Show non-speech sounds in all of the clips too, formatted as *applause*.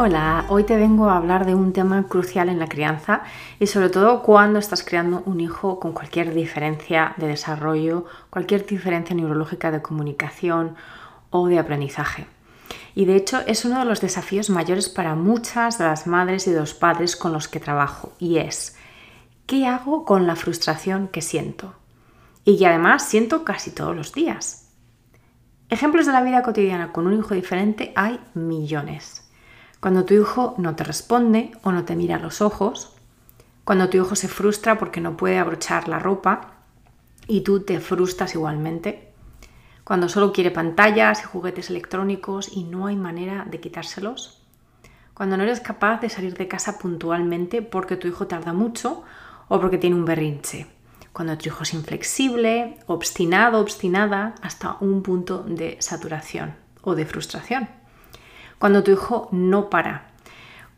Hola, hoy te vengo a hablar de un tema crucial en la crianza y sobre todo cuando estás creando un hijo con cualquier diferencia de desarrollo, cualquier diferencia neurológica de comunicación o de aprendizaje. Y de hecho es uno de los desafíos mayores para muchas de las madres y de los padres con los que trabajo y es ¿qué hago con la frustración que siento? Y que además siento casi todos los días. Ejemplos de la vida cotidiana con un hijo diferente hay millones. Cuando tu hijo no te responde o no te mira a los ojos, cuando tu hijo se frustra porque no puede abrochar la ropa y tú te frustras igualmente, cuando solo quiere pantallas y juguetes electrónicos y no hay manera de quitárselos, cuando no eres capaz de salir de casa puntualmente porque tu hijo tarda mucho o porque tiene un berrinche, cuando tu hijo es inflexible, obstinado, obstinada, hasta un punto de saturación o de frustración cuando tu hijo no para,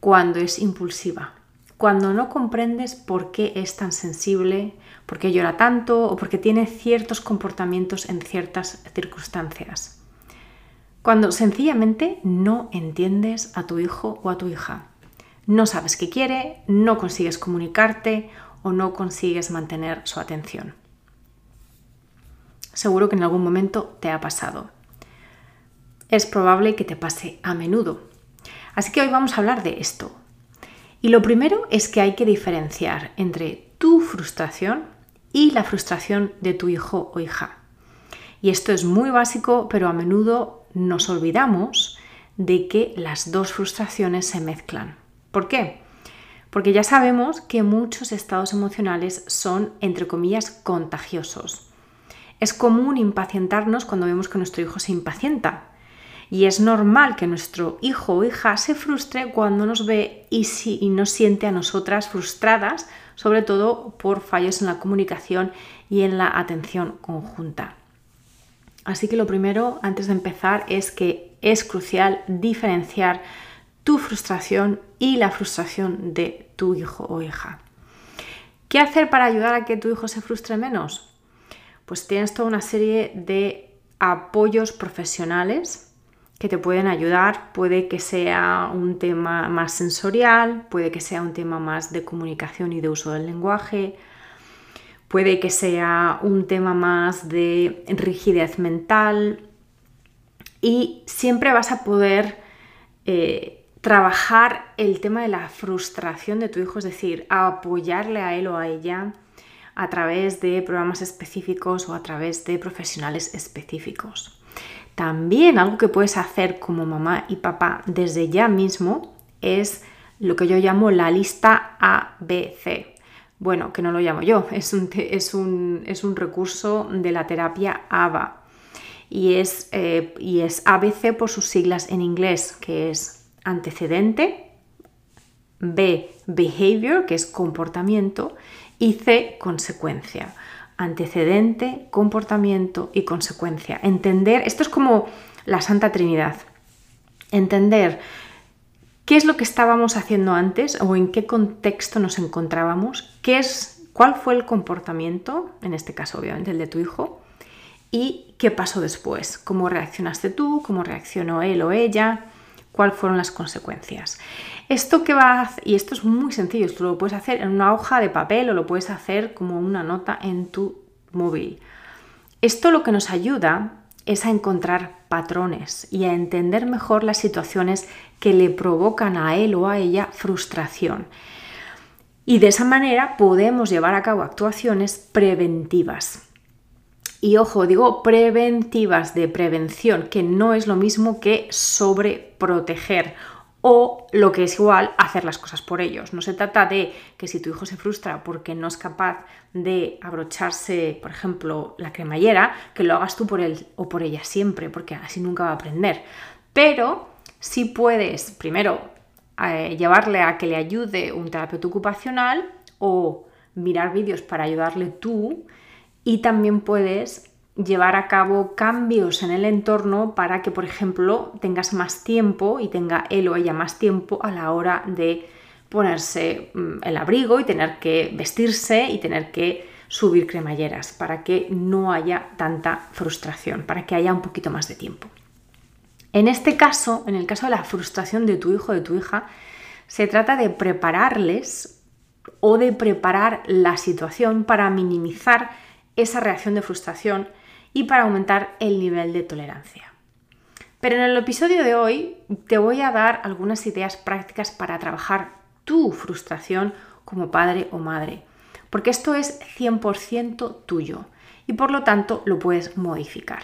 cuando es impulsiva, cuando no comprendes por qué es tan sensible, por qué llora tanto o por qué tiene ciertos comportamientos en ciertas circunstancias. Cuando sencillamente no entiendes a tu hijo o a tu hija. No sabes qué quiere, no consigues comunicarte o no consigues mantener su atención. Seguro que en algún momento te ha pasado es probable que te pase a menudo. Así que hoy vamos a hablar de esto. Y lo primero es que hay que diferenciar entre tu frustración y la frustración de tu hijo o hija. Y esto es muy básico, pero a menudo nos olvidamos de que las dos frustraciones se mezclan. ¿Por qué? Porque ya sabemos que muchos estados emocionales son, entre comillas, contagiosos. Es común impacientarnos cuando vemos que nuestro hijo se impacienta, y es normal que nuestro hijo o hija se frustre cuando nos ve y, si, y nos siente a nosotras frustradas, sobre todo por fallos en la comunicación y en la atención conjunta. Así que lo primero, antes de empezar, es que es crucial diferenciar tu frustración y la frustración de tu hijo o hija. ¿Qué hacer para ayudar a que tu hijo se frustre menos? Pues tienes toda una serie de apoyos profesionales que te pueden ayudar. Puede que sea un tema más sensorial, puede que sea un tema más de comunicación y de uso del lenguaje, puede que sea un tema más de rigidez mental y siempre vas a poder eh, trabajar el tema de la frustración de tu hijo, es decir, apoyarle a él o a ella a través de programas específicos o a través de profesionales específicos. También algo que puedes hacer como mamá y papá desde ya mismo es lo que yo llamo la lista ABC. Bueno, que no lo llamo yo, *laughs* es un, es un, recurso de la terapia ABA y es, eh, y es ABC por sus siglas en inglés, que es antecedente, B, behavior, que es comportamiento, y C, consecuencia antecedente, comportamiento y consecuencia. Entender, esto es como la Santa Trinidad. Entender qué es lo que estábamos haciendo antes o en qué contexto nos encontrábamos, qué es, cuál fue el comportamiento, en este caso obviamente el de tu hijo, y qué pasó después, cómo reaccionaste tú, cómo reaccionó él o ella, cuáles fueron las consecuencias. Esto que va y esto es muy sencillo, esto lo puedes hacer en una hoja de papel o lo puedes hacer como una nota en tu móvil. Esto lo que nos ayuda es a encontrar patrones y a entender mejor las situaciones que le provocan a él o a ella frustración. Y de esa manera podemos llevar a cabo actuaciones preventivas. Y ojo, digo preventivas de prevención, que no es lo mismo que sobreproteger o lo que es igual, hacer las cosas por ellos. No se trata de que si tu hijo se frustra porque no es capaz de abrocharse, por ejemplo, la cremallera, que lo hagas tú por él o por ella siempre, porque así nunca va a aprender. Pero si puedes, primero, eh, llevarle a que le ayude un terapeuta ocupacional o mirar vídeos para ayudarle tú y también puedes llevar a cabo cambios en el entorno para que, por ejemplo, tengas más tiempo y tenga él o ella más tiempo a la hora de ponerse mm, el abrigo y tener que vestirse y tener que subir cremalleras para que no haya tanta frustración, para que haya un poquito más de tiempo. En este caso, en el caso de la frustración de tu hijo o de tu hija, se trata de prepararles o de preparar la situación para minimizar esa reacción de frustración y para aumentar el nivel de tolerancia. Pero en el episodio de hoy te voy a dar algunas ideas prácticas para trabajar tu frustración como padre o madre, porque esto es 100% tuyo y por lo tanto lo puedes modificar.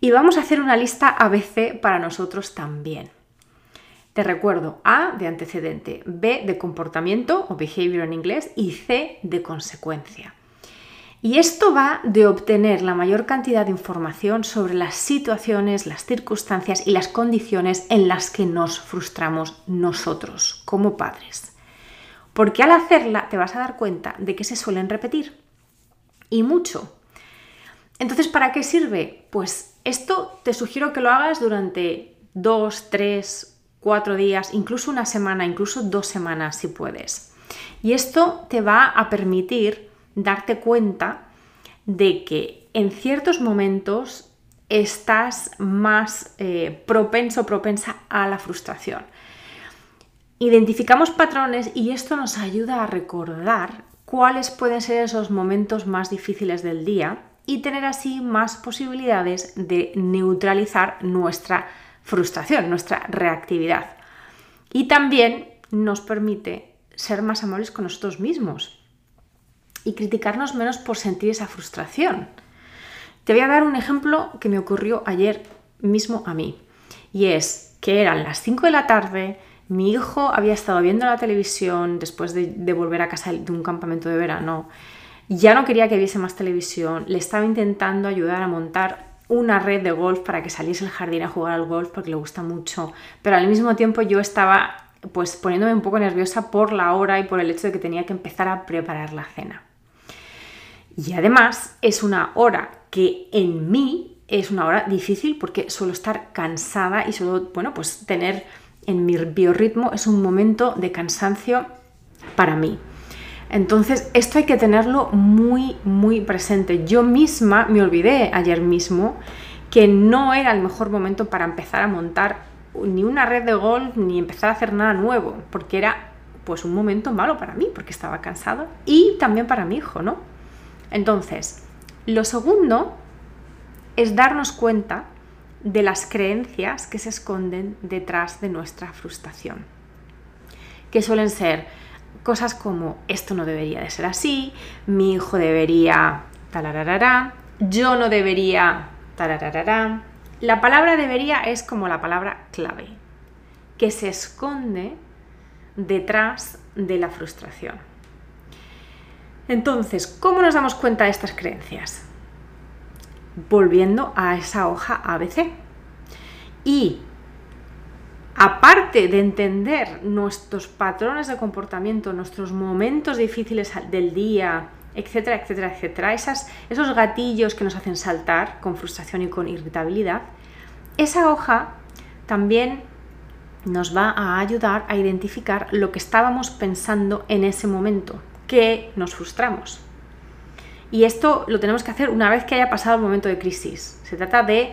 Y vamos a hacer una lista ABC para nosotros también. Te recuerdo A de antecedente, B de comportamiento o behavior en inglés y C de consecuencia. Y esto va de obtener la mayor cantidad de información sobre las situaciones, las circunstancias y las condiciones en las que nos frustramos nosotros como padres. Porque al hacerla te vas a dar cuenta de que se suelen repetir. Y mucho. Entonces, ¿para qué sirve? Pues esto te sugiero que lo hagas durante dos, tres, cuatro días, incluso una semana, incluso dos semanas si puedes. Y esto te va a permitir darte cuenta de que en ciertos momentos estás más eh, propenso o propensa a la frustración. Identificamos patrones y esto nos ayuda a recordar cuáles pueden ser esos momentos más difíciles del día y tener así más posibilidades de neutralizar nuestra frustración, nuestra reactividad. Y también nos permite ser más amables con nosotros mismos, y criticarnos menos por sentir esa frustración. Te voy a dar un ejemplo que me ocurrió ayer mismo a mí. Y es que eran las 5 de la tarde, mi hijo había estado viendo la televisión después de, volver a casa de un campamento de verano. Ya no quería que viese más televisión, le estaba intentando ayudar a montar una red de golf para que saliese al jardín a jugar al golf porque le gusta mucho, pero al mismo tiempo yo estaba pues poniéndome un poco nerviosa por la hora y por el hecho de que tenía que empezar a preparar la cena. Y además es una hora que en mí es una hora difícil porque suelo estar cansada y suelo, bueno, pues tener en mi biorritmo es un momento de cansancio para mí. Entonces, esto hay que tenerlo muy, muy presente. Yo misma me olvidé ayer mismo que no era el mejor momento para empezar a montar ni una red de golf ni empezar a hacer nada nuevo, porque era pues un momento malo para mí, porque estaba cansado y también para mi hijo, ¿no? Entonces, lo segundo es darnos cuenta de las creencias que se esconden detrás de nuestra frustración, que suelen ser cosas como esto no debería de ser así, mi hijo debería talararará, yo no debería tarararará. La palabra debería es como la palabra clave, que se esconde detrás de la frustración. Entonces, ¿cómo nos damos cuenta de estas creencias? Volviendo a esa hoja ABC. Y aparte de entender nuestros patrones de comportamiento, nuestros momentos difíciles del día, etcétera, etcétera, etcétera, esos gatillos que nos hacen saltar con frustración y con irritabilidad, esa hoja también nos va a ayudar a identificar lo que estábamos pensando en ese momento que nos frustramos. Y esto lo tenemos que hacer una vez que haya pasado el momento de crisis. Se trata de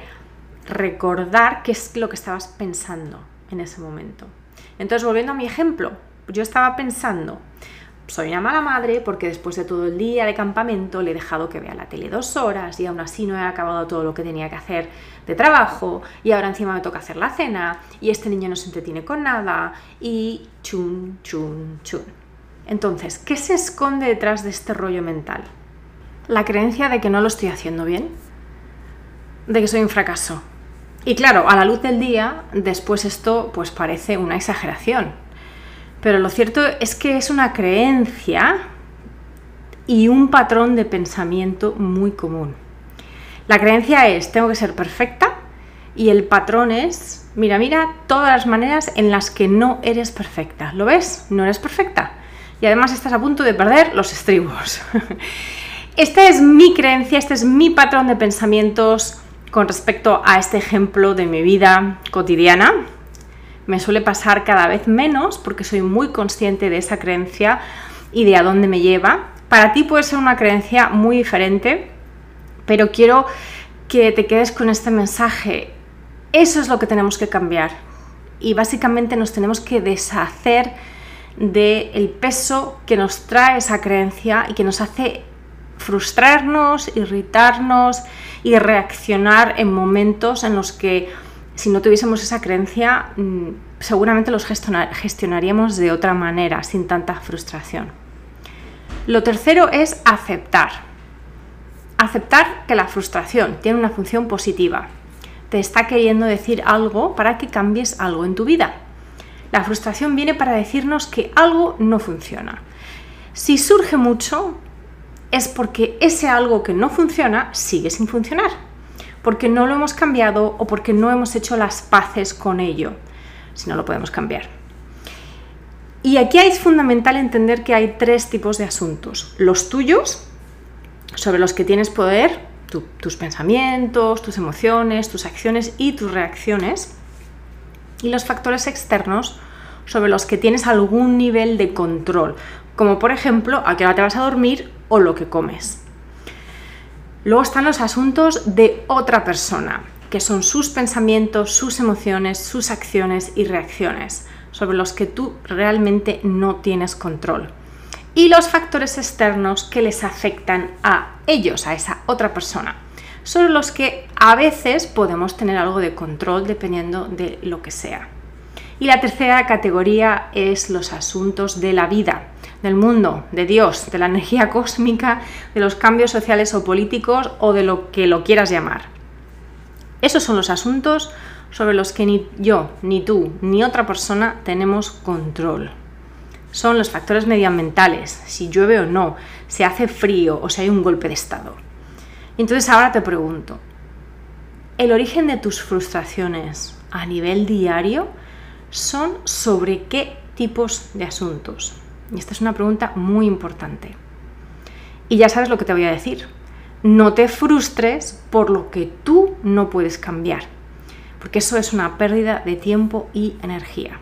recordar qué es lo que estabas pensando en ese momento. Entonces, volviendo a mi ejemplo, yo estaba pensando, soy una mala madre porque después de todo el día de campamento le he dejado que vea la tele dos horas y aún así no he acabado todo lo que tenía que hacer de trabajo y ahora encima me toca hacer la cena y este niño no se entretiene con nada y chun, chun, chun. Entonces, ¿qué se esconde detrás de este rollo mental? La creencia de que no lo estoy haciendo bien, de que soy un fracaso. Y claro, a la luz del día, después esto pues parece una exageración. Pero lo cierto es que es una creencia y un patrón de pensamiento muy común. La creencia es, tengo que ser perfecta, Y el patrón es, mira, mira todas las maneras en las que no eres perfecta. ¿Lo ves? No eres perfecta. Y además estás a punto de perder los estribos. *laughs* Esta es mi creencia, este es mi patrón de pensamientos con respecto a este ejemplo de mi vida cotidiana. Me suele pasar cada vez menos porque soy muy consciente de esa creencia y de a dónde me lleva. Para ti puede ser una creencia muy diferente, pero quiero que te quedes con este mensaje. Eso es lo que tenemos que cambiar. Y básicamente nos tenemos que deshacer del peso que nos trae esa creencia y que nos hace frustrarnos, irritarnos y reaccionar en momentos en los que si no tuviésemos esa creencia mm, seguramente los gestionaríamos de otra manera, sin tanta frustración. Lo tercero es aceptar. Aceptar que la frustración tiene una función positiva. Te está queriendo decir algo para que cambies algo en tu vida. La frustración viene para decirnos que algo no funciona. Si surge mucho, es porque ese algo que no funciona sigue sin funcionar, porque no lo hemos cambiado o porque no hemos hecho las paces con ello, si no lo podemos cambiar. Y aquí es fundamental entender que hay tres tipos de asuntos. Los tuyos, sobre los que tienes poder, tus pensamientos, tus emociones, tus acciones y tus reacciones. Y los factores externos, sobre los que tienes algún nivel de control, como por ejemplo a qué hora te vas a dormir o lo que comes. Luego están los asuntos de otra persona, que son sus pensamientos, sus emociones, sus acciones y reacciones, sobre los que tú realmente no tienes control. Y los factores externos que les afectan a ellos, a esa otra persona, sobre los que a veces podemos tener algo de control dependiendo de lo que sea. Y la tercera categoría es los asuntos de la vida, del mundo, de Dios, de la energía *laughs* cósmica, de los cambios sociales o políticos o de lo que lo quieras llamar. Esos son los asuntos sobre los que ni yo, ni tú, ni otra persona tenemos control. Son los factores medioambientales, si llueve o no, si hace frío o si hay un golpe de estado. Entonces ahora te pregunto, ¿el origen de tus frustraciones a nivel diario son sobre qué tipos de asuntos? Y esta es una pregunta muy importante. Y ya sabes lo que te voy a decir. No te frustres por lo que tú no puedes cambiar, porque eso es una pérdida de tiempo y energía.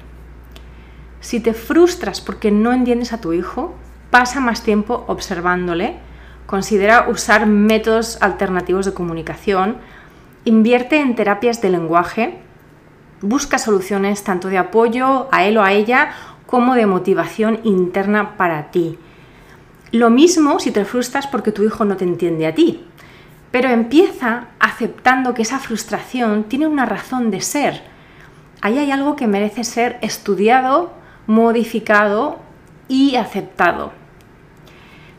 Si te frustras porque no entiendes a tu hijo, pasa más tiempo observándole, considera usar métodos alternativos de comunicación, invierte en terapias de lenguaje, busca soluciones tanto de apoyo a él o a ella como de motivación interna para ti. Lo mismo si te frustras porque tu hijo no te entiende a ti, pero empieza aceptando que esa frustración tiene una razón de ser. Ahí hay algo que merece ser estudiado, modificado y aceptado.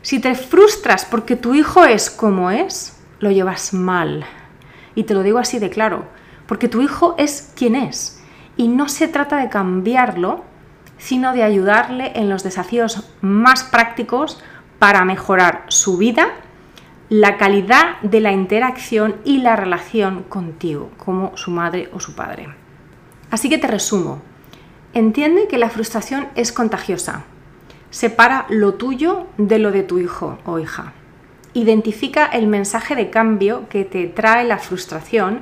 Si te frustras porque tu hijo es como es, lo llevas mal. Y te lo digo así de claro, porque tu hijo es quien es. Y no se trata de cambiarlo, sino de ayudarle en los desafíos más prácticos para mejorar su vida, la calidad de la interacción y la relación contigo, como su madre o su padre. Así que te resumo. Entiende que la frustración es contagiosa. Separa lo tuyo de lo de tu hijo o hija. Identifica el mensaje de cambio que te trae la frustración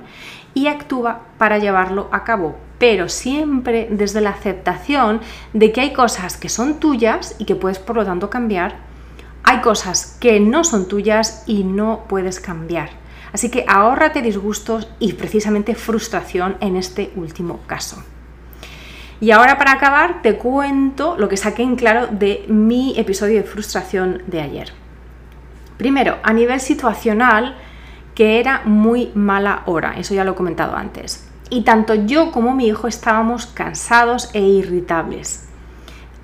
y actúa para llevarlo a cabo, pero siempre desde la aceptación de que hay cosas que son tuyas y que puedes por lo tanto cambiar, hay cosas que no son tuyas y no puedes cambiar. Así que ahórrate disgustos y precisamente frustración en este último caso. Y ahora para acabar te cuento lo que saqué en claro de mi episodio de frustración de ayer. Primero, a nivel situacional, que era muy mala hora, eso ya lo he comentado antes. Y tanto yo como mi hijo estábamos cansados e irritables.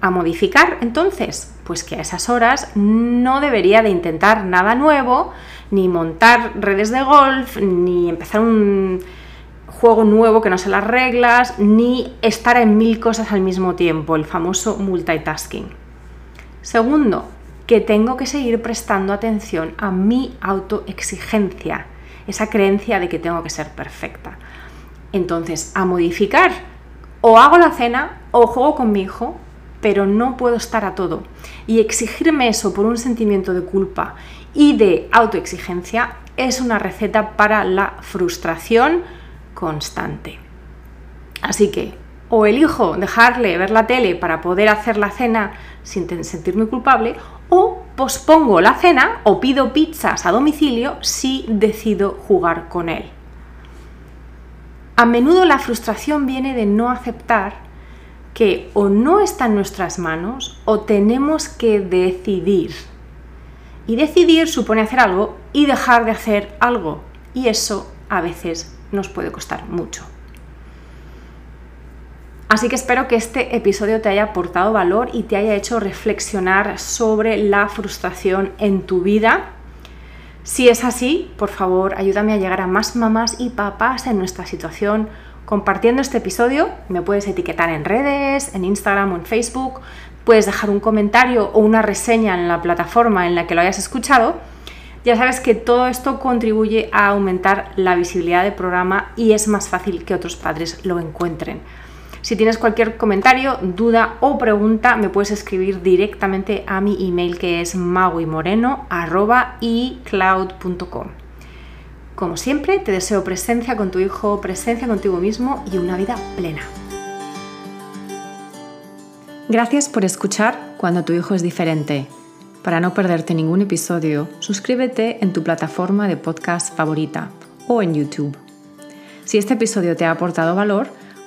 A modificar entonces, pues que a esas horas no debería de intentar nada nuevo, ni montar redes de golf, ni empezar un juego nuevo que no sé las reglas, ni estar en mil cosas al mismo tiempo, el famoso multitasking. Segundo, que tengo que seguir prestando atención a mi autoexigencia, esa creencia de que tengo que ser perfecta. entonces a modificar. O hago la cena o juego con mi hijo, pero no puedo estar a todo. Y exigirme eso por un sentimiento de culpa y de autoexigencia es una receta para la frustración constante. Así que o elijo dejarle ver la tele para poder hacer la cena sin sentirme culpable, o pospongo la cena o pido pizzas a domicilio si decido jugar con él. A menudo la frustración viene de no aceptar que o no está en nuestras manos o tenemos que decidir. Y decidir supone hacer algo y dejar de hacer algo. Y eso a veces nos puede costar mucho. Así que espero que este episodio te haya aportado valor y te haya hecho reflexionar sobre la frustración en tu vida si es así, por favor, ayúdame a llegar a más mamás y papás en nuestra situación compartiendo este episodio. Me puedes etiquetar en redes, en Instagram o en Facebook. Puedes dejar un comentario o una reseña en la plataforma en la que lo hayas escuchado. Ya sabes que todo esto contribuye a aumentar la visibilidad del programa y es más fácil que otros padres lo encuentren. Si tienes cualquier comentario, duda o pregunta, me puedes escribir directamente a mi email que es maguimoreno.icloud.com. Como siempre, te deseo presencia con tu hijo, presencia contigo mismo y una vida plena. Gracias por escuchar cuando tu hijo es diferente. Para no perderte ningún episodio, suscríbete en tu plataforma de podcast favorita o en YouTube. Si este episodio te ha aportado valor,